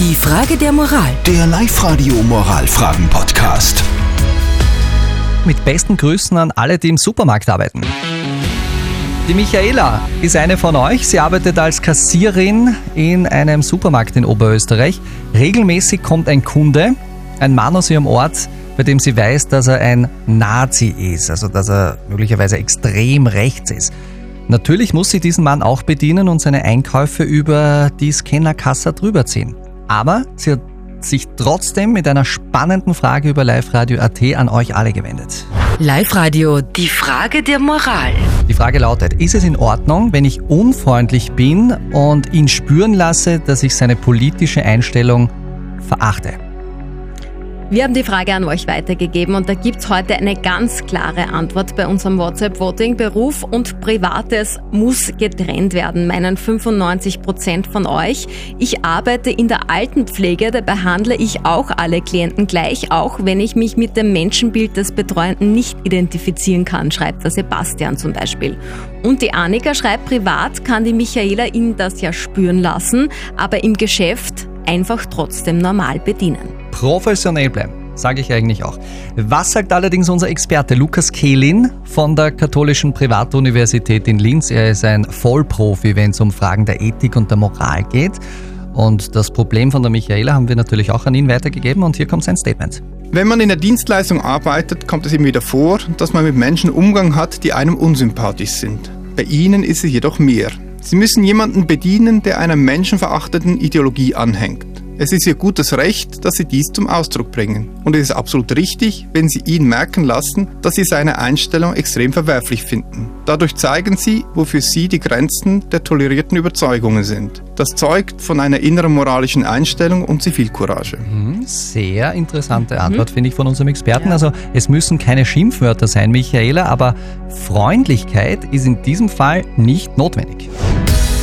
Die Frage der Moral. Der Live-Radio Moralfragen-Podcast. Mit besten Grüßen an alle, die im Supermarkt arbeiten. Die Michaela ist eine von euch. Sie arbeitet als Kassierin in einem Supermarkt in Oberösterreich. Regelmäßig kommt ein Kunde, ein Mann aus ihrem Ort, bei dem sie weiß, dass er ein Nazi ist, also dass er möglicherweise extrem rechts ist. Natürlich muss sie diesen Mann auch bedienen und seine Einkäufe über die Scannerkasse drüber ziehen. Aber sie hat sich trotzdem mit einer spannenden Frage über Live Radio AT an euch alle gewendet. Live Radio. Die Frage der Moral. Die Frage lautet, ist es in Ordnung, wenn ich unfreundlich bin und ihn spüren lasse, dass ich seine politische Einstellung verachte? Wir haben die Frage an euch weitergegeben und da gibt's heute eine ganz klare Antwort bei unserem WhatsApp-Voting. Beruf und Privates muss getrennt werden, meinen 95 Prozent von euch. Ich arbeite in der Altenpflege, da behandle ich auch alle Klienten gleich, auch wenn ich mich mit dem Menschenbild des Betreuenden nicht identifizieren kann, schreibt der Sebastian zum Beispiel. Und die Annika schreibt, privat kann die Michaela Ihnen das ja spüren lassen, aber im Geschäft einfach trotzdem normal bedienen professionell bleiben. Sage ich eigentlich auch. Was sagt allerdings unser Experte Lukas Kehlin von der Katholischen Privatuniversität in Linz? Er ist ein Vollprofi, wenn es um Fragen der Ethik und der Moral geht. Und das Problem von der Michaela haben wir natürlich auch an ihn weitergegeben und hier kommt sein Statement. Wenn man in der Dienstleistung arbeitet, kommt es immer wieder vor, dass man mit Menschen Umgang hat, die einem unsympathisch sind. Bei ihnen ist es jedoch mehr. Sie müssen jemanden bedienen, der einer menschenverachtenden Ideologie anhängt. Es ist ihr gutes Recht, dass sie dies zum Ausdruck bringen. Und es ist absolut richtig, wenn sie ihn merken lassen, dass sie seine Einstellung extrem verwerflich finden. Dadurch zeigen sie, wofür sie die Grenzen der tolerierten Überzeugungen sind. Das zeugt von einer inneren moralischen Einstellung und Zivilcourage. Mhm, sehr interessante mhm. Antwort, mhm. finde ich, von unserem Experten. Ja. Also es müssen keine Schimpfwörter sein, Michaela, aber Freundlichkeit ist in diesem Fall nicht notwendig.